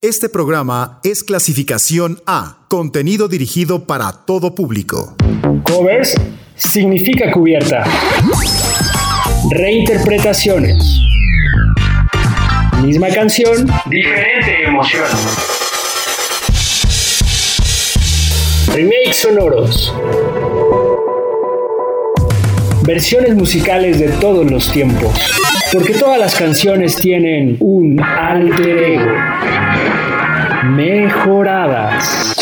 Este programa es clasificación A, contenido dirigido para todo público. Covers significa cubierta. Reinterpretaciones. Misma canción, diferente emoción. Remakes sonoros. Versiones musicales de todos los tiempos. Porque todas las canciones tienen un alter ego. Mejoradas.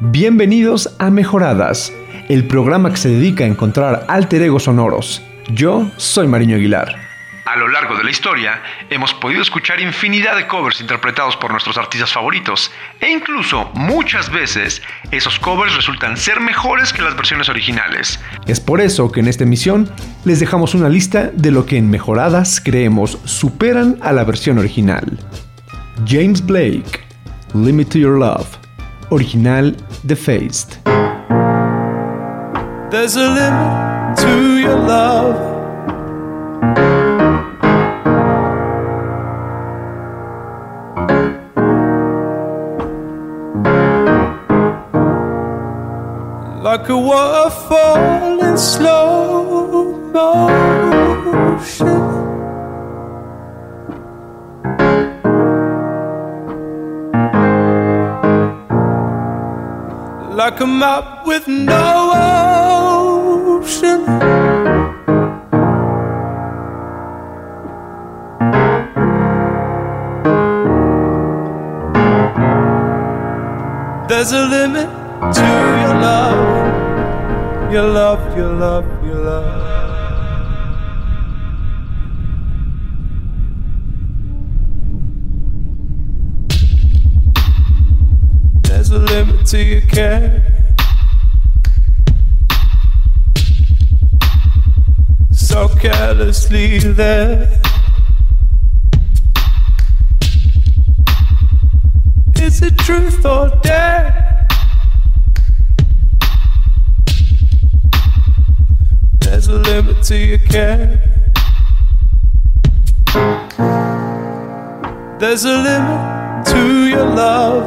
Bienvenidos a Mejoradas, el programa que se dedica a encontrar alter egos sonoros. Yo soy Mariño Aguilar. A lo largo de la historia, hemos podido escuchar infinidad de covers interpretados por nuestros artistas favoritos, e incluso muchas veces esos covers resultan ser mejores que las versiones originales. Es por eso que en esta emisión les dejamos una lista de lo que en Mejoradas creemos superan a la versión original. James Blake, Limit to Your Love, original The Faced. There's a limit to your love. Like a waterfall in slow motion. Like a map with no ocean. There's a limit to your love, your love, your love, your love. There's a limit to your care. So carelessly there. Is it truth or dare? To your care. There's a limit to your love.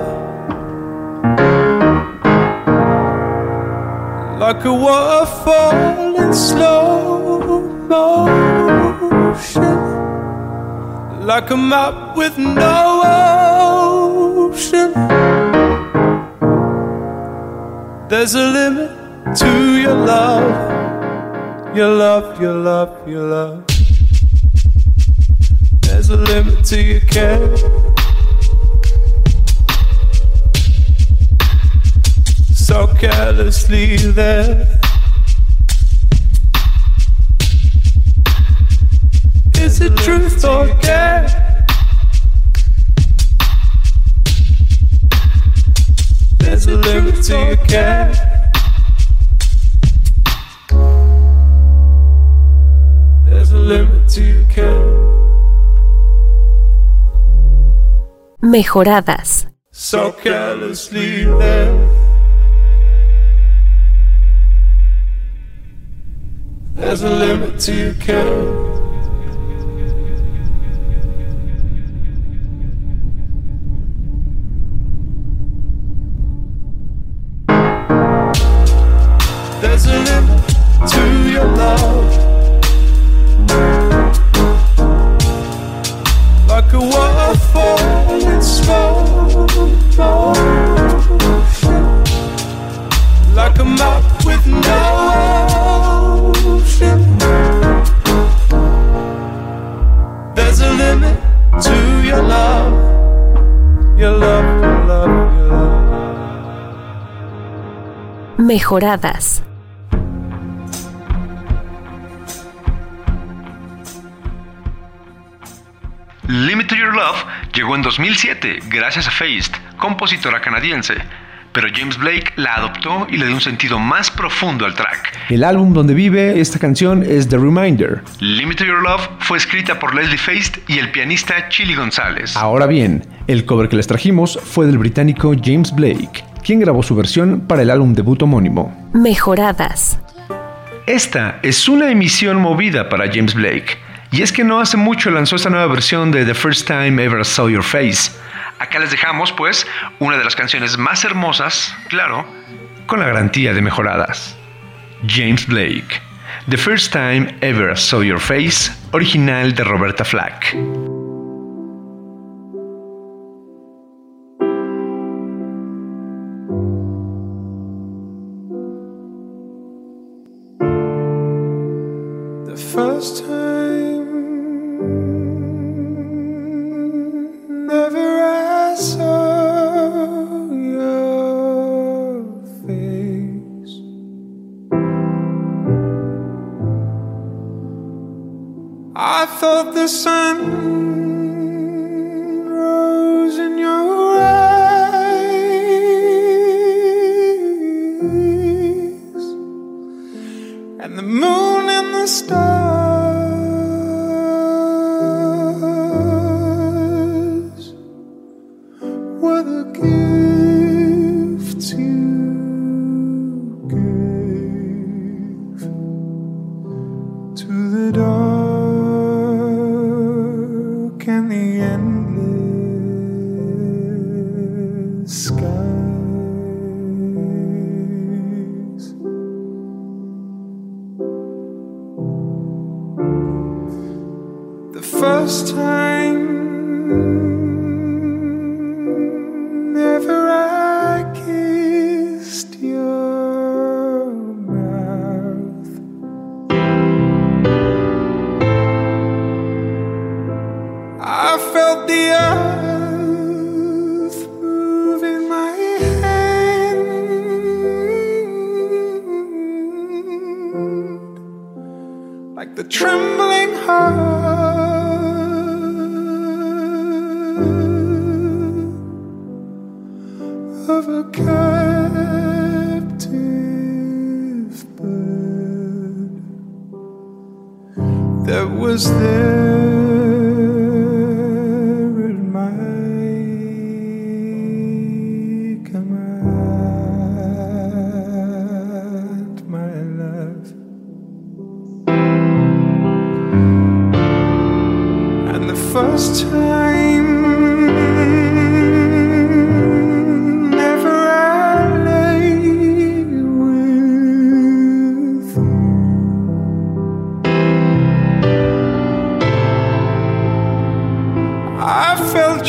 Like a waterfall in slow motion. Like a map with no ocean. There's a limit to your love. Your love, your love, your love. There's a limit to your care. So carelessly there. Is it truth or care? There's a limit to your care. Mejoradas. So carelessly there. There's a limit to your care. Mejoradas. Limit to Your Love llegó en 2007 gracias a Feist, compositora canadiense, pero James Blake la adoptó y le dio un sentido más profundo al track. El álbum donde vive esta canción es The Reminder. Limit to Your Love fue escrita por Leslie Feist y el pianista Chili González. Ahora bien, el cover que les trajimos fue del británico James Blake, quien grabó su versión para el álbum debut homónimo. Mejoradas. Esta es una emisión movida para James Blake, y es que no hace mucho lanzó esta nueva versión de The First Time Ever Saw Your Face. Acá les dejamos, pues, una de las canciones más hermosas, claro, con la garantía de mejoradas. James Blake, The First Time Ever Saw Your Face, original de Roberta Flack.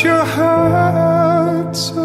Your heart so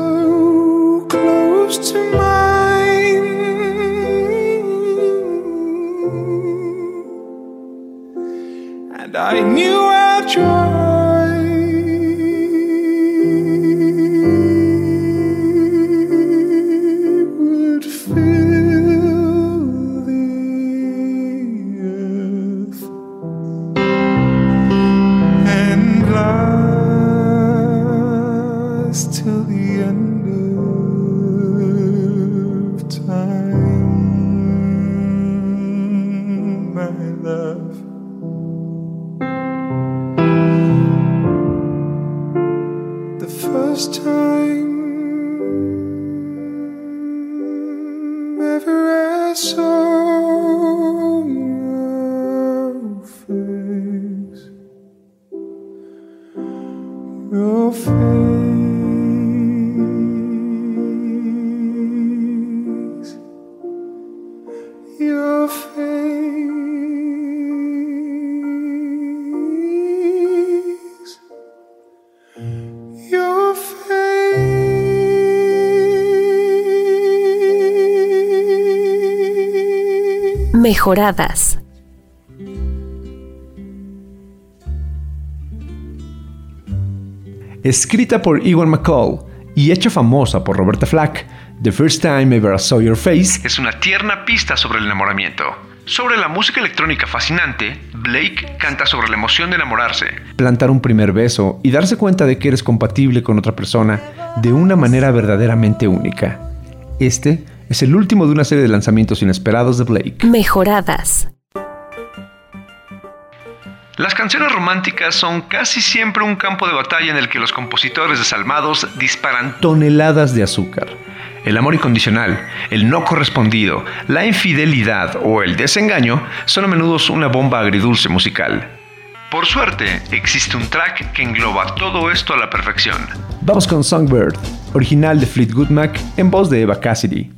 Mejoradas. Escrita por Ewan McCall y hecha famosa por Roberta Flack, The First Time Ever I Saw Your Face es una tierna pista sobre el enamoramiento. Sobre la música electrónica fascinante, Blake canta sobre la emoción de enamorarse, plantar un primer beso y darse cuenta de que eres compatible con otra persona de una manera verdaderamente única. Este es el último de una serie de lanzamientos inesperados de Blake. Mejoradas. Las canciones románticas son casi siempre un campo de batalla en el que los compositores desalmados disparan toneladas de azúcar. El amor incondicional, el no correspondido, la infidelidad o el desengaño son a menudo una bomba agridulce musical. Por suerte, existe un track que engloba todo esto a la perfección. Vamos con Songbird, original de Fleetwood Mac en voz de Eva Cassidy.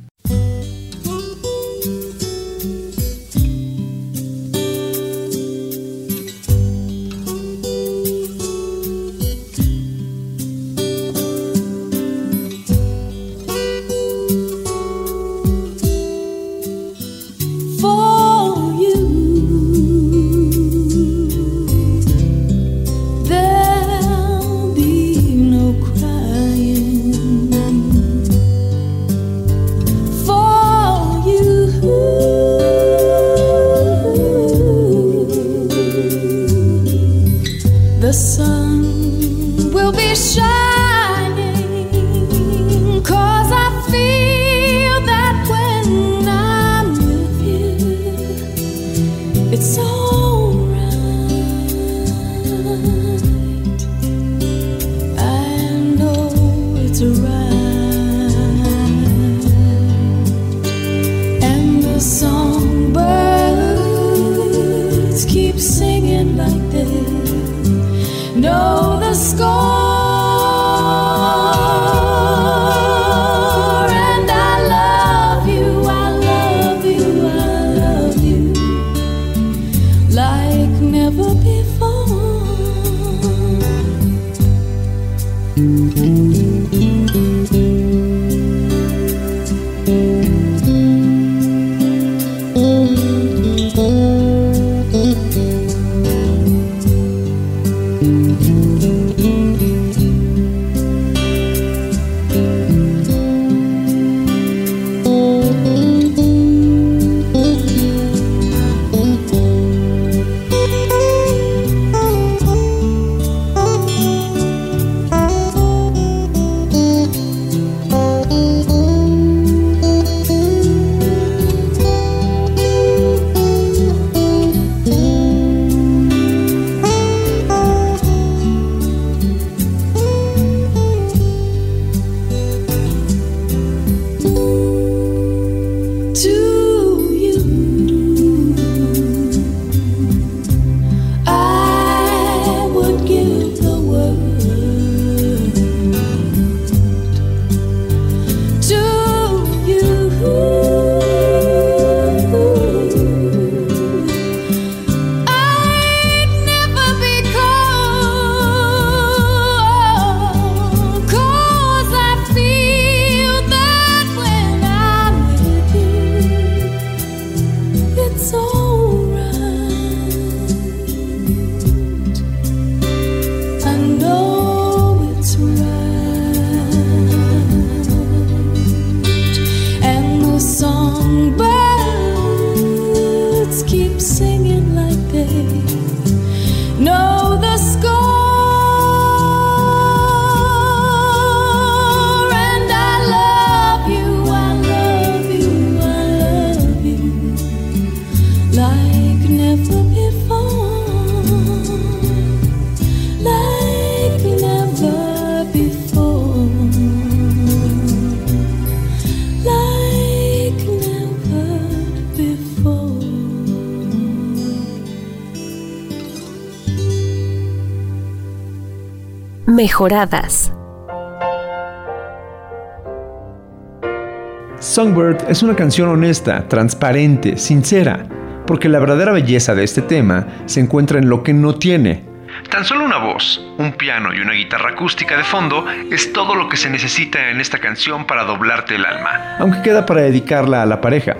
Songbird es una canción honesta, transparente, sincera, porque la verdadera belleza de este tema se encuentra en lo que no tiene. Tan solo una voz, un piano y una guitarra acústica de fondo es todo lo que se necesita en esta canción para doblarte el alma. Aunque queda para dedicarla a la pareja.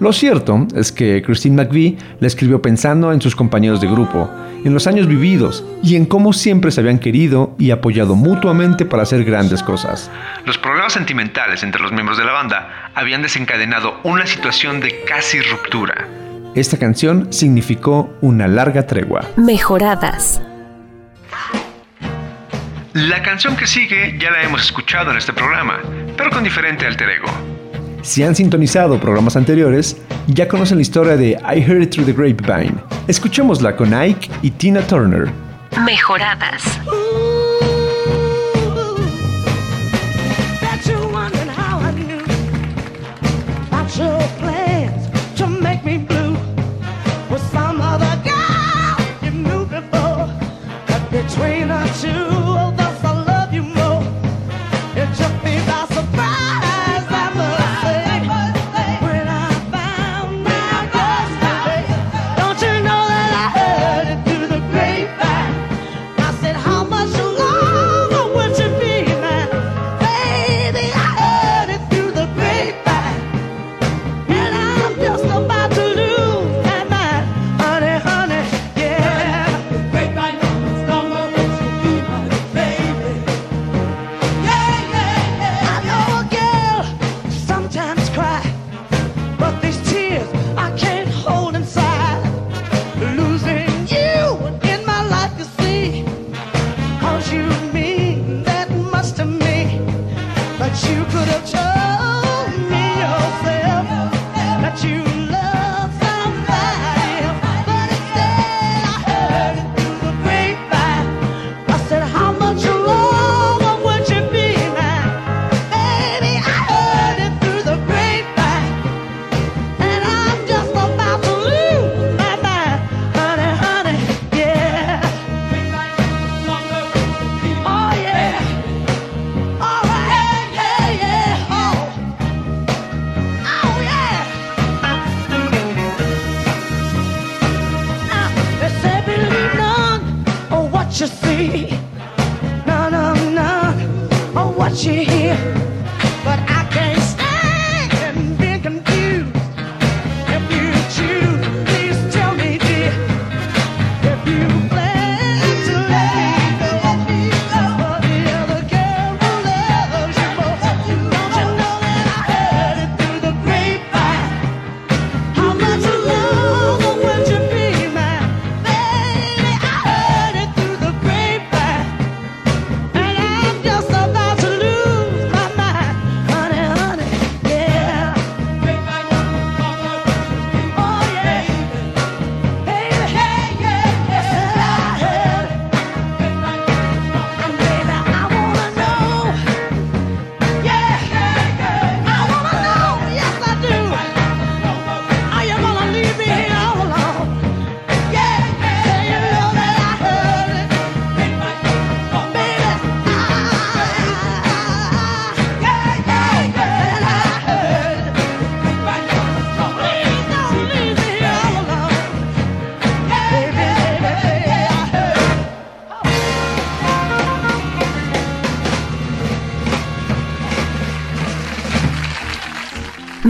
Lo cierto es que Christine McVie la escribió pensando en sus compañeros de grupo, en los años vividos y en cómo siempre se habían querido y apoyado mutuamente para hacer grandes cosas. Los problemas sentimentales entre los miembros de la banda habían desencadenado una situación de casi ruptura. Esta canción significó una larga tregua. Mejoradas. La canción que sigue ya la hemos escuchado en este programa, pero con diferente alter ego. Si han sintonizado programas anteriores, ya conocen la historia de I Heard It Through the Grapevine. Escuchémosla con Ike y Tina Turner. Mejoradas.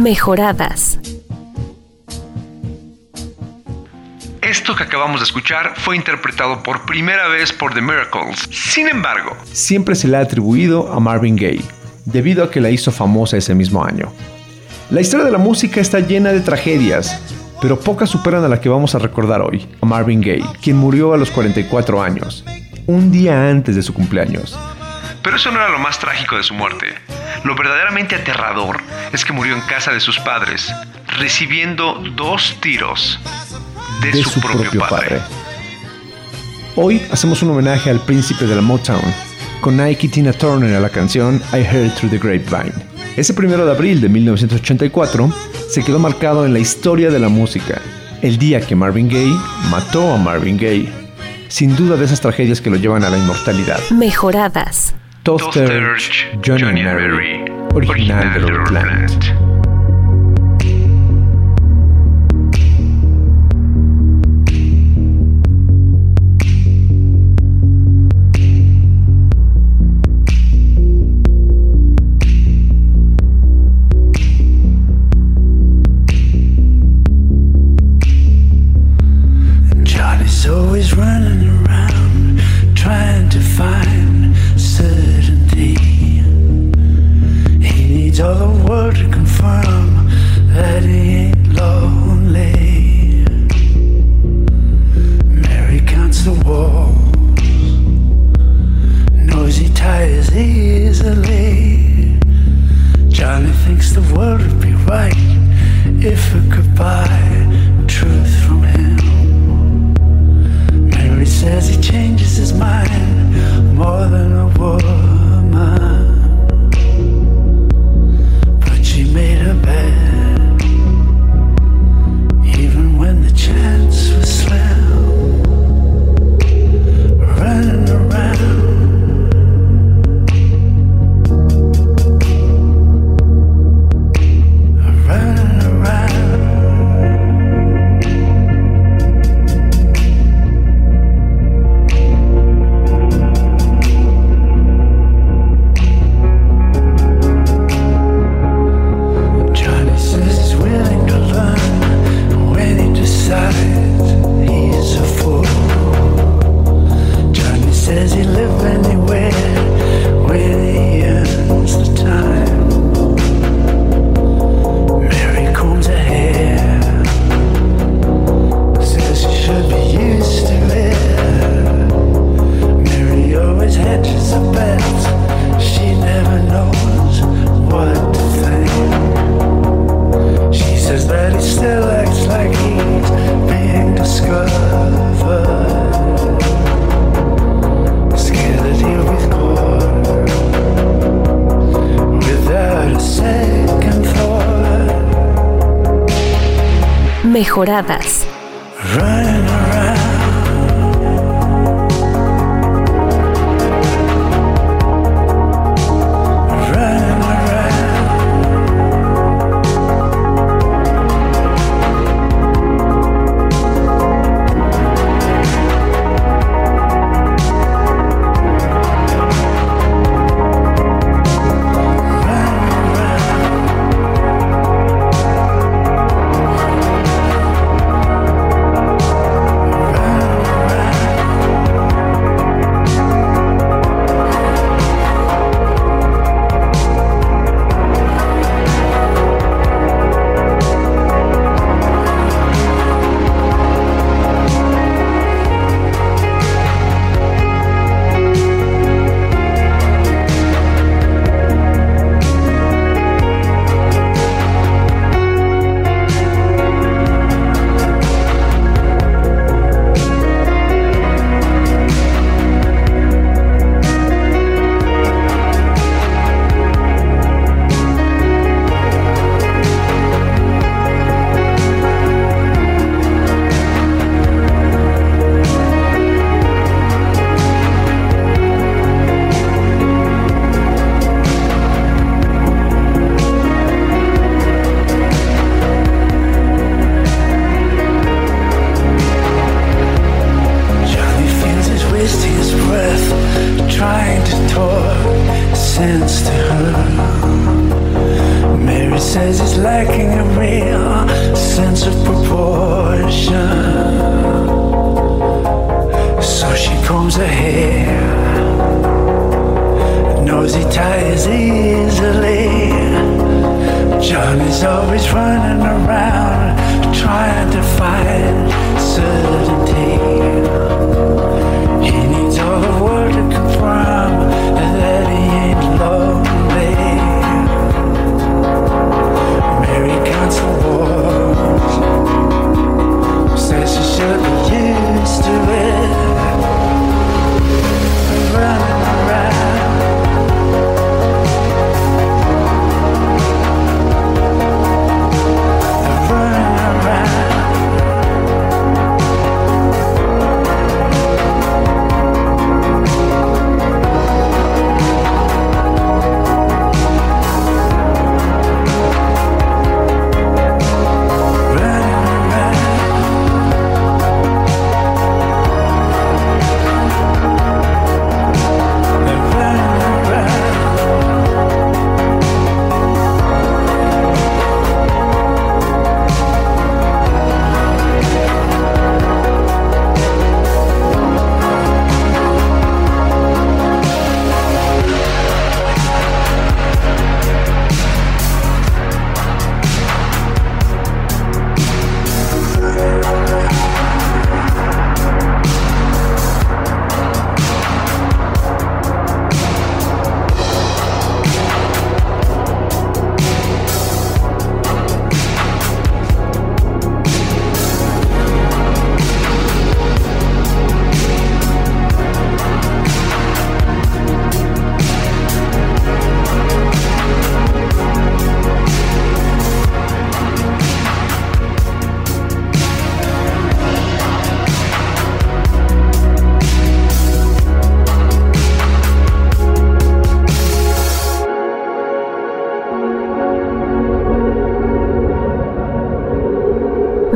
Mejoradas. Esto que acabamos de escuchar fue interpretado por primera vez por The Miracles. Sin embargo, siempre se le ha atribuido a Marvin Gaye, debido a que la hizo famosa ese mismo año. La historia de la música está llena de tragedias, pero pocas superan a la que vamos a recordar hoy, a Marvin Gaye, quien murió a los 44 años, un día antes de su cumpleaños. Pero eso no era lo más trágico de su muerte. Lo verdaderamente aterrador es que murió en casa de sus padres, recibiendo dos tiros de, su, propio, padre. Hoy hacemos un homenaje al príncipe de la Motown, con Nike Tina Turner a la canción I Heard Through the Grapevine. Ese primero de abril de 1984 se quedó marcado en la historia de la música, el día que Marvin Gaye mató a Marvin Gaye. Sin duda de esas tragedias que lo llevan a la inmortalidad. Mejoradas. Toaster, Johnny, Mary, original de Robert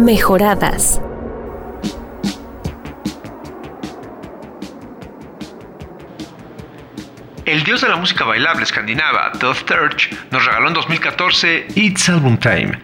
mejoradas. El dios de la música bailable escandinava, Todd Thurch, nos regaló en 2014 It's Album Time,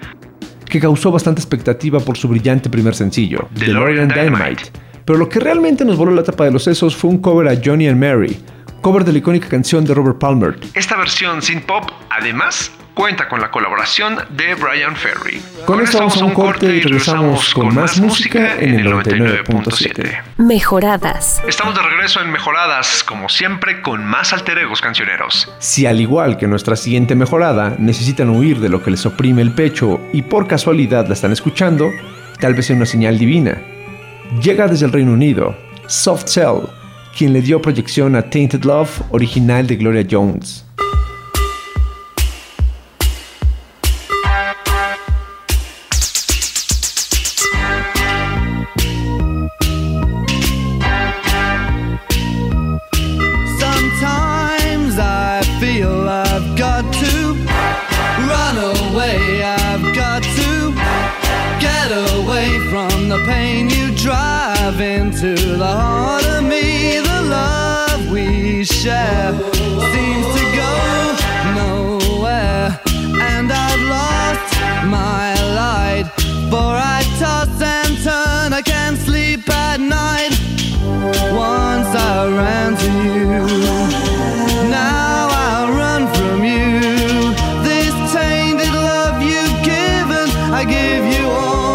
que causó bastante expectativa por su brillante primer sencillo, The Lord Dynamite. Pero lo que realmente nos voló la tapa de los sesos fue un cover a Johnny and Mary, cover de la icónica canción de Robert Palmer. Esta versión sin pop, además, cuenta con la colaboración de Brian Ferry. Con, esto vamos a un corte y regresamos con más música en el 99.7. Mejoradas. Estamos de regreso en Mejoradas, como siempre, con más alter egos cancioneros. Si al igual que nuestra siguiente mejorada necesitan huir de lo que les oprime el pecho y por casualidad la están escuchando, tal vez sea una señal divina. Llega desde el Reino Unido, Soft Cell, quien le dio proyección a Tainted Love, original de Gloria Jones. seen you drive into the heart of me. The love we share seems to go nowhere. And I've lost my light, for I toss and turn, I can't sleep at night. Once I ran to you, now I run from you. This tainted love you've given, I give you all.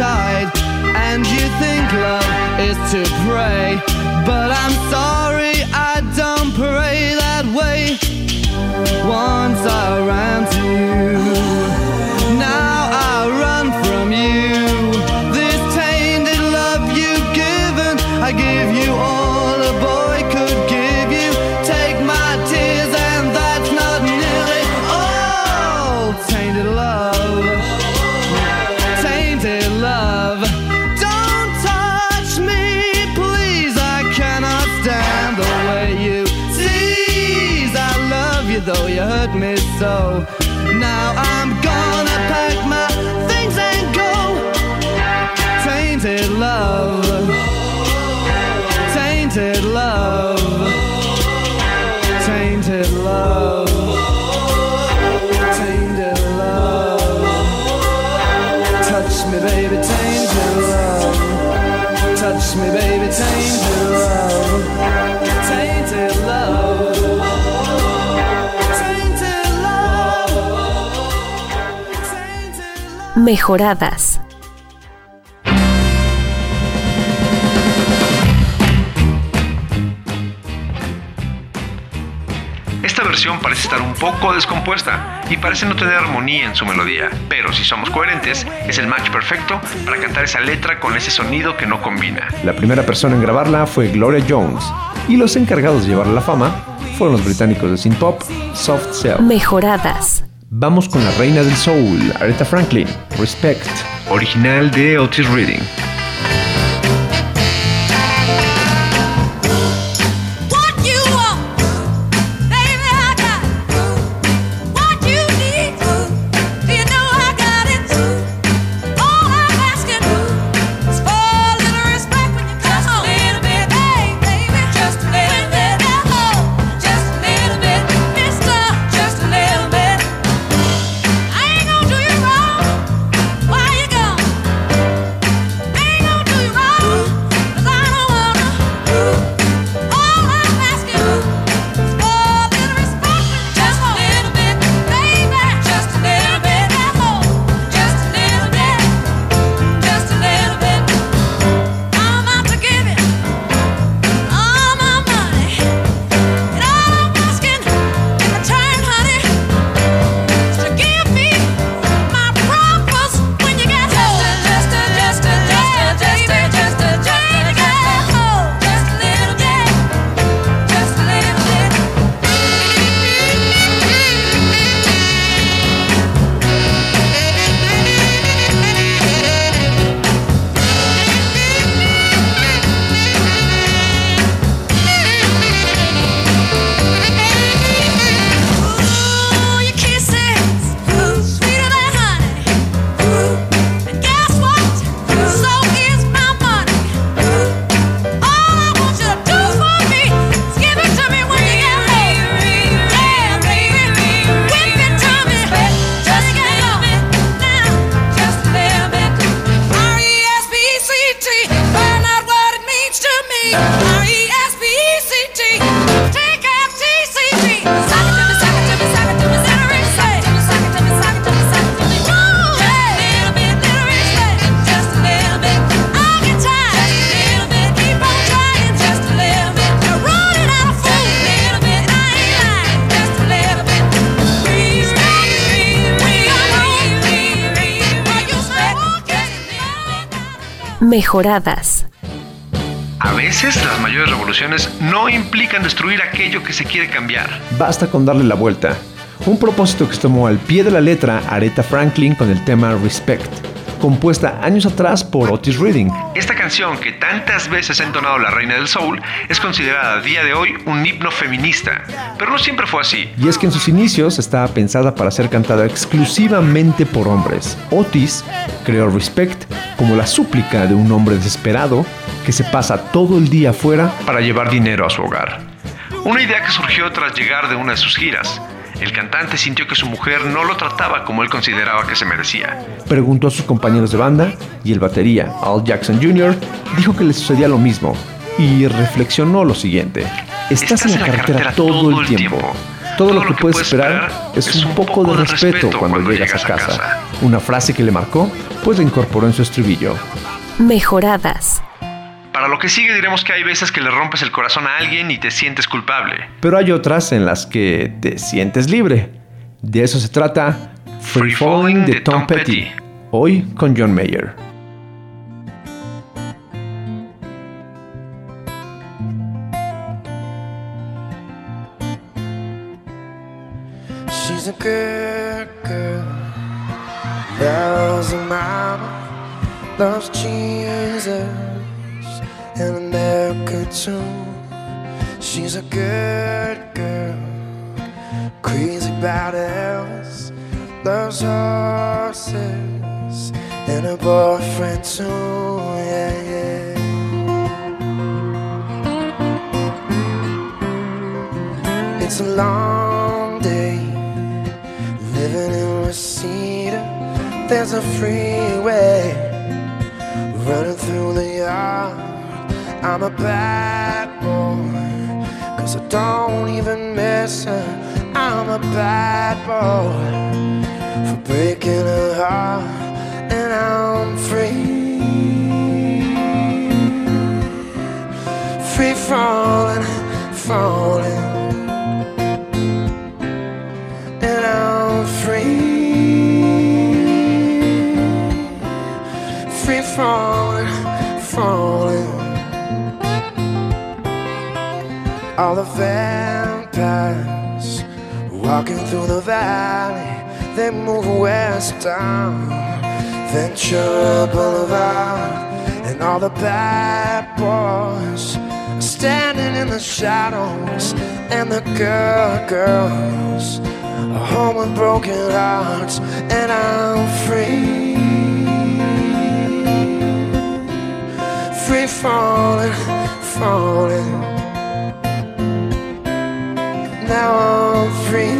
tide. And you think love is to pray, but I'm sorry I don't pray that way. Once I ran to you. though you hurt me so. Now I'm gonna pack my things and go. Tainted love. mejoradas. Esta versión parece estar un poco descompuesta y parece no tener armonía en su melodía, pero si somos coherentes, es el match perfecto para cantar esa letra con ese sonido que no combina. La primera persona en grabarla fue Gloria Jones y los encargados de llevar la fama fueron los británicos de synth pop Soft Cell. Mejoradas. Vamos con la reina del soul, Aretha Franklin, Respect, original de Otis Reading. mejoradas. A veces las mayores revoluciones no implican destruir aquello que se quiere cambiar. Basta con darle la vuelta. Un propósito que tomó al pie de la letra Aretha Franklin con el tema Respect compuesta años atrás por Otis Reading. Esta canción que tantas veces ha entonado la reina del soul es considerada a día de hoy un himno feminista, pero no siempre fue así. Y es que en sus inicios estaba pensada para ser cantada exclusivamente por hombres. Otis creó Respect como la súplica de un hombre desesperado que se pasa todo el día afuera para llevar dinero a su hogar. Una idea que surgió tras llegar de una de sus giras. El cantante sintió que su mujer no lo trataba como él consideraba que se merecía. Preguntó a sus compañeros de banda y el batería, Al Jackson Jr., dijo que le sucedía lo mismo y reflexionó lo siguiente. Estás, en la carretera, todo, el tiempo. Todo, lo que puedes esperar es un poco de respeto cuando llegas a casa. Una frase que le marcó, pues la incorporó en su estribillo. Mejoradas. Para lo que sigue diremos que hay veces que le rompes el corazón a alguien y te sientes culpable. Pero hay otras en las que te sientes libre. De eso se trata Free Falling de Tom Petty. Hoy con John Mayer. She's a good girl, loves her mama, loves Jesus and America too. She's a good girl, crazy about Elvis, loves horses and a boyfriend too. Yeah, yeah. It's a long day living in Reseda. There's a freeway running through the yard. I'm a bad boy, cause I don't even miss her. I'm a bad boy for breaking her heart, and I'm free. Free falling, falling, and I'm free. Free falling, falling. All the vampires walking through the valley, they move west down Ventura Boulevard, and all the bad boys standing in the shadows, and the good girls are home with broken hearts, and I'm free, free falling, falling now I'm free,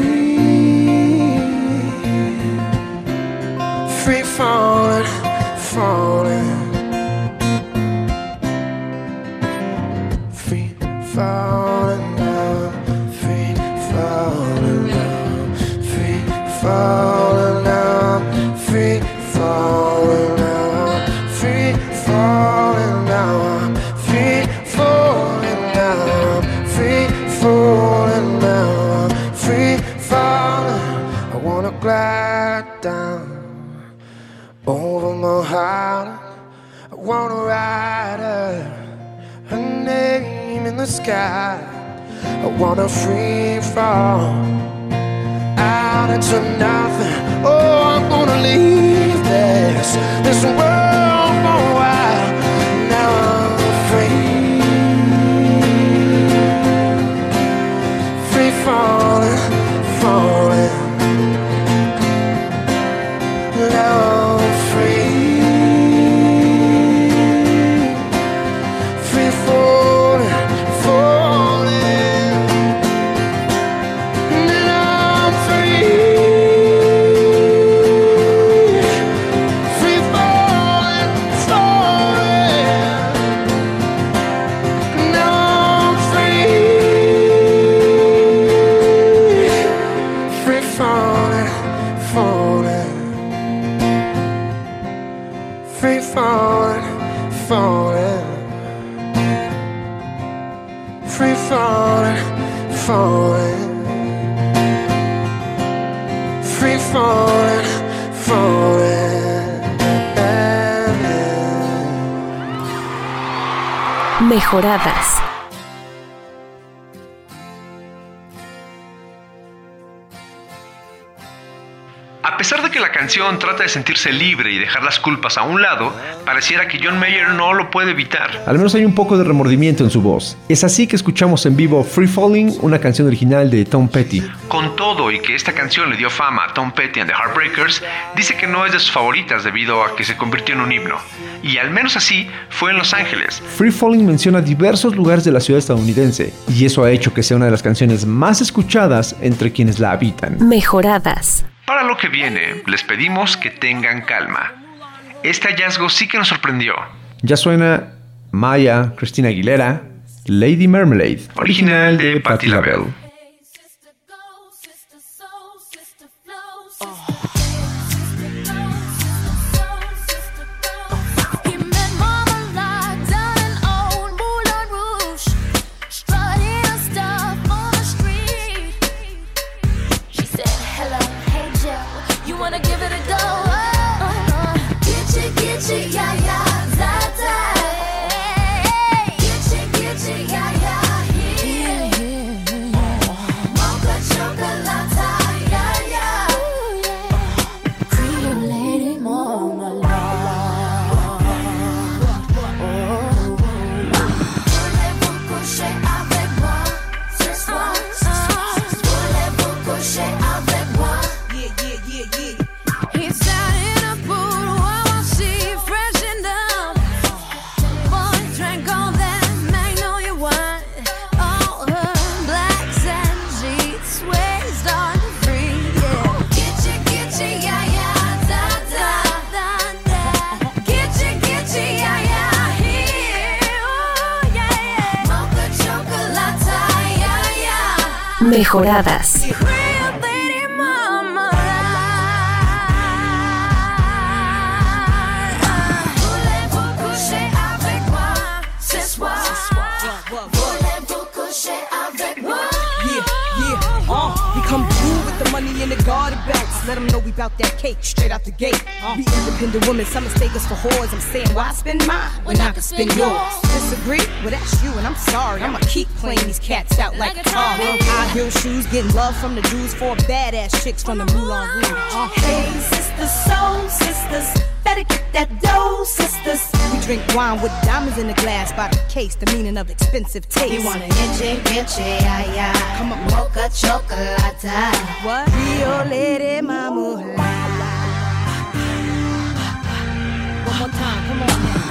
free falling, falling, free falling now, free falling now, free falling the sky. I wanna free fall out into nothing. Oh, I'm gonna leave this this world A pesar de que la canción trata de sentirse libre y dejar las culpas a un lado, pareciera que John Mayer no lo puede evitar. Al menos hay un poco de remordimiento en su voz. Es así que escuchamos en vivo Free Falling, una canción original de Tom Petty. Con todo y que esta canción le dio fama a Tom Petty and the Heartbreakers, dice que no es de sus favoritas debido a que se convirtió en un himno. Y al menos así fue en Los Ángeles. Free Falling menciona diversos lugares de la ciudad estadounidense, y eso ha hecho que sea una de las canciones más escuchadas entre quienes la habitan. Mejoradas. Para lo que viene, les pedimos que tengan calma. Este hallazgo sí que nos sorprendió. Ya suena Maya, Christina Aguilera, Lady Marmalade, Original de Patti LaBelle. Mejoradas. Whores. I'm saying, why spend mine when I can spend yours? Disagree? Well, that's you, and I'm sorry. I'ma keep playing these cats out like a car. High heel shoes, getting love from the dudes, four badass chicks from the Moulin Rouge. Uh, Hey, sisters, soul sisters, better get that dough, sisters. we drink wine with diamonds in the glass by the case, the meaning of expensive taste. You wanna itchy, itchy, yeah, yeah. Come on. Mocha chocolate. What? Rio Lady Mama. One more time, come on now.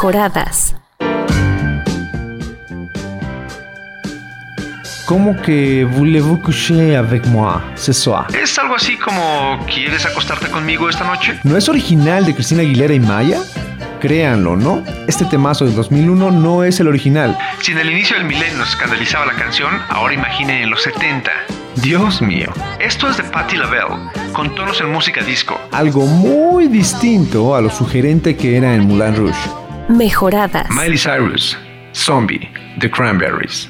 Mejoradas. ¿Cómo que voulez-vous coucher avec moi ce soir? ¿Es algo así como ¿quieres acostarte conmigo esta noche? ¿No es original de Cristina Aguilera y Maya? Créanlo, ¿no? Este temazo del 2001 no es el original. Si en el inicio del milenio nos escandalizaba la canción, ahora imaginen en los 70. Dios mío. Esto es de Patti LaBelle, con tonos en música disco. Algo muy distinto a lo sugerente que era en Moulin Rouge. Mejoradas. Miley Cyrus, Zombie, The Cranberries.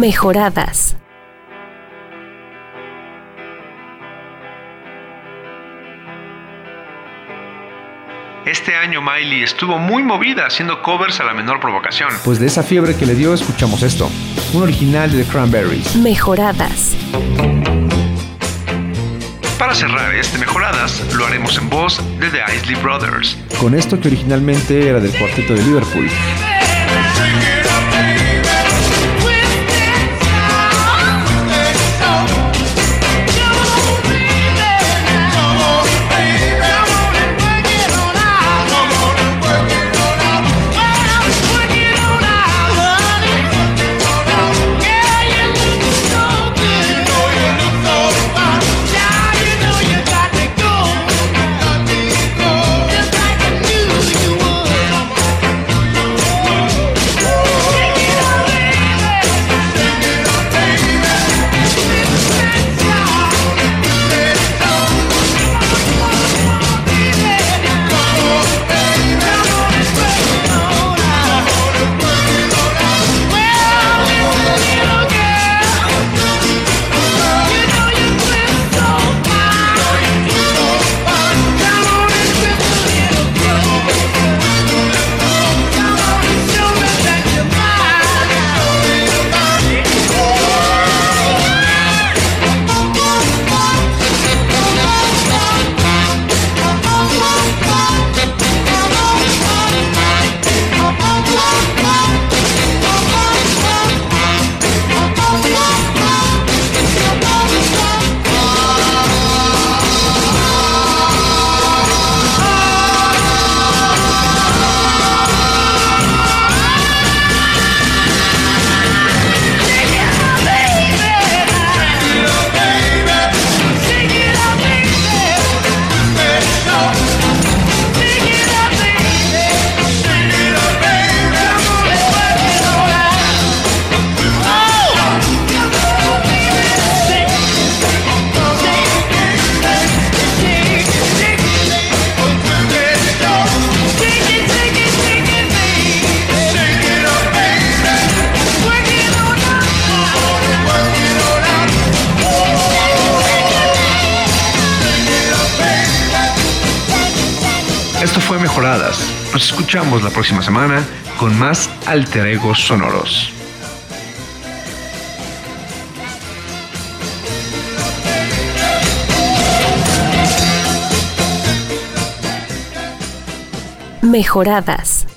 Mejoradas. Este año Miley estuvo muy movida haciendo covers a la menor provocación. Pues de esa fiebre que le dio escuchamos esto, un original de The Cranberries. Mejoradas. Para cerrar este Mejoradas, lo haremos en voz de The Isley Brothers. Con esto que originalmente era del cuarteto de Liverpool. Próxima semana con más alter egos sonoros. Mejoradas.